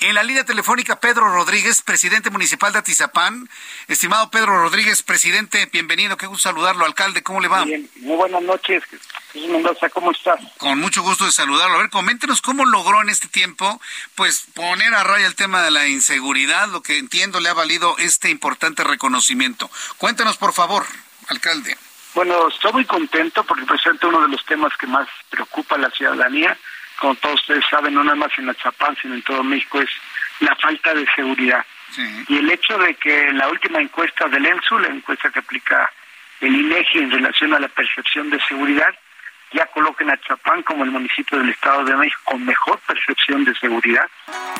En la línea telefónica, Pedro Rodríguez, presidente municipal de Atizapán. Estimado Pedro Rodríguez, presidente, bienvenido. Qué gusto saludarlo, alcalde. ¿Cómo le va? Bien, muy buenas noches. ¿cómo estás? Con mucho gusto de saludarlo. A ver, coméntenos cómo logró en este tiempo, pues, poner a raya el tema de la inseguridad, lo que entiendo le ha valido este importante reconocimiento. Cuéntenos, por favor, alcalde. Bueno, estoy muy contento porque presenta uno de los temas que más preocupa a la ciudadanía como todos ustedes saben, no nada más en Chapán, sino en todo México, es la falta de seguridad. Y el hecho de que la última encuesta del ENSU, la encuesta que aplica el INEGI en relación a la percepción de seguridad, ya coloquen a Chapán como el municipio del Estado de México con mejor percepción de seguridad.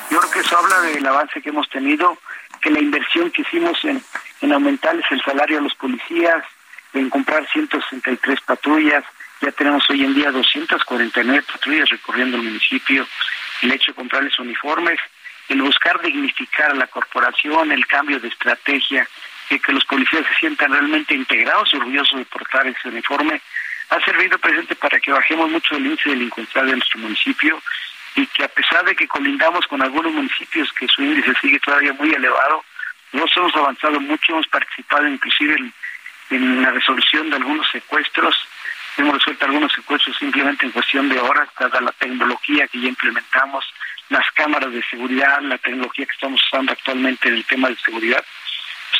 Yo creo que eso habla del avance que hemos tenido, que la inversión que hicimos en, en aumentarles el salario a los policías, en comprar 163 patrullas, ya tenemos hoy en día 249 patrullas recorriendo el municipio, el hecho de comprarles uniformes, el buscar dignificar a la corporación, el cambio de estrategia, de que los policías se sientan realmente integrados y orgullosos de portar ese uniforme, ha servido presente para que bajemos mucho el índice delincuencial de nuestro municipio y que a pesar de que colindamos con algunos municipios que su índice sigue todavía muy elevado, nos hemos avanzado mucho, hemos participado inclusive en, en la resolución de algunos secuestros, Hemos resuelto algunos secuestros simplemente en cuestión de horas, dada la tecnología que ya implementamos, las cámaras de seguridad, la tecnología que estamos usando actualmente en el tema de seguridad.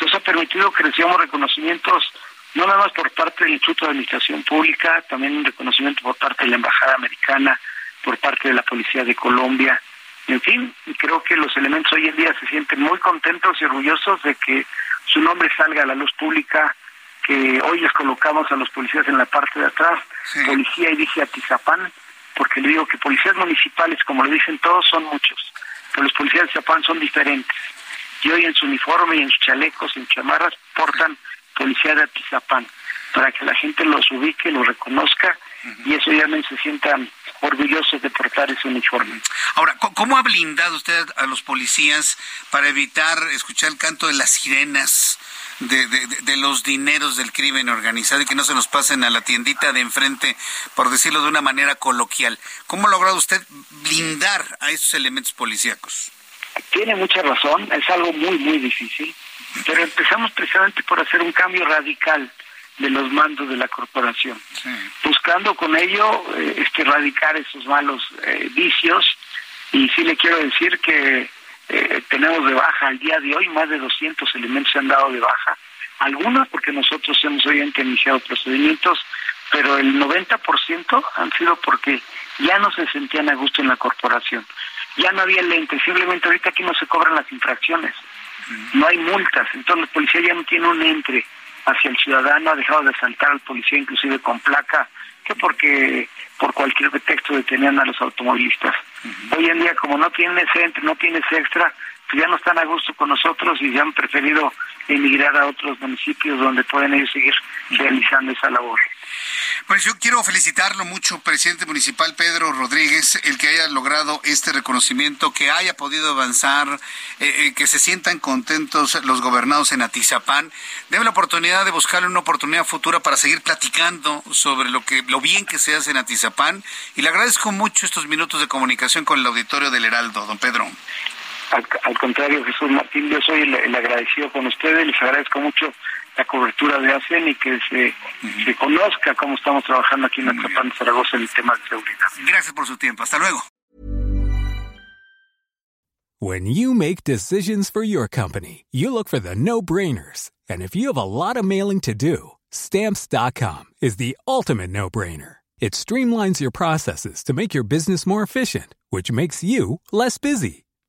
Eso ha permitido que recibamos reconocimientos no nada más por parte del Instituto de Administración Pública, también un reconocimiento por parte de la Embajada Americana, por parte de la Policía de Colombia. En fin, creo que los elementos hoy en día se sienten muy contentos y orgullosos de que su nombre salga a la luz pública, que hoy les colocamos a los policías en la parte de atrás, policía y dije Atizapán, porque le digo que policías municipales, como le dicen todos, son muchos, pero los policías de Atizapán son diferentes. Y hoy en su uniforme y en sus chalecos, en chamarras, portan policía de Atizapán, para que la gente los ubique, los reconozca, y eso ya se sientan orgullosos de portar ese uniforme. Ahora, ¿cómo ha blindado usted a los policías para evitar escuchar el canto de las sirenas? De, de, los dineros del crimen organizado y que no se nos pasen a la tiendita de enfrente, por decirlo de una manera coloquial. ¿Cómo ha logrado usted blindar a esos elementos policíacos? Tiene mucha razón, es algo muy, muy difícil, pero empezamos precisamente por hacer un cambio radical de los mandos de la corporación, buscando con ello eh, este, erradicar esos malos eh, vicios y sí le quiero decir que eh, tenemos de baja al día de hoy, más de 200 elementos se han dado de baja, algunos porque nosotros hemos obviamente iniciado procedimientos, pero el 90% han sido porque ya no se sentían a gusto en la corporación, ya no había lente, simplemente ahorita aquí no se cobran las infracciones, no hay multas, entonces la policía ya no tiene un entre hacia el ciudadano, ha dejado de asaltar al policía inclusive con placa, que porque por cualquier pretexto detenían a los automovilistas. Hoy en día, como no tienen ese entre, no tienen ese extra, pues ya no están a gusto con nosotros y ya han preferido emigrar a otros municipios donde pueden ellos seguir realizando esa labor. Pues yo quiero felicitarlo mucho, presidente municipal Pedro Rodríguez, el que haya logrado este reconocimiento, que haya podido avanzar, eh, eh, que se sientan contentos los gobernados en Atizapán. Debe la oportunidad de buscarle una oportunidad futura para seguir platicando sobre lo que, lo bien que se hace en Atizapán. Y le agradezco mucho estos minutos de comunicación con el auditorio del Heraldo, don Pedro. Al, contrario, Jesús Martín, yo soy el, agradecido con ustedes, les agradezco mucho la cobertura de ASEN y que se, se conozca cómo estamos trabajando aquí en Atlapán, Zaragoza en el tema de seguridad. Gracias por su tiempo. Hasta luego. When you make decisions for your company, you look for the no-brainers. And if you have a lot of mailing to do, stamps.com is the ultimate no-brainer. It streamlines your processes to make your business more efficient, which makes you less busy.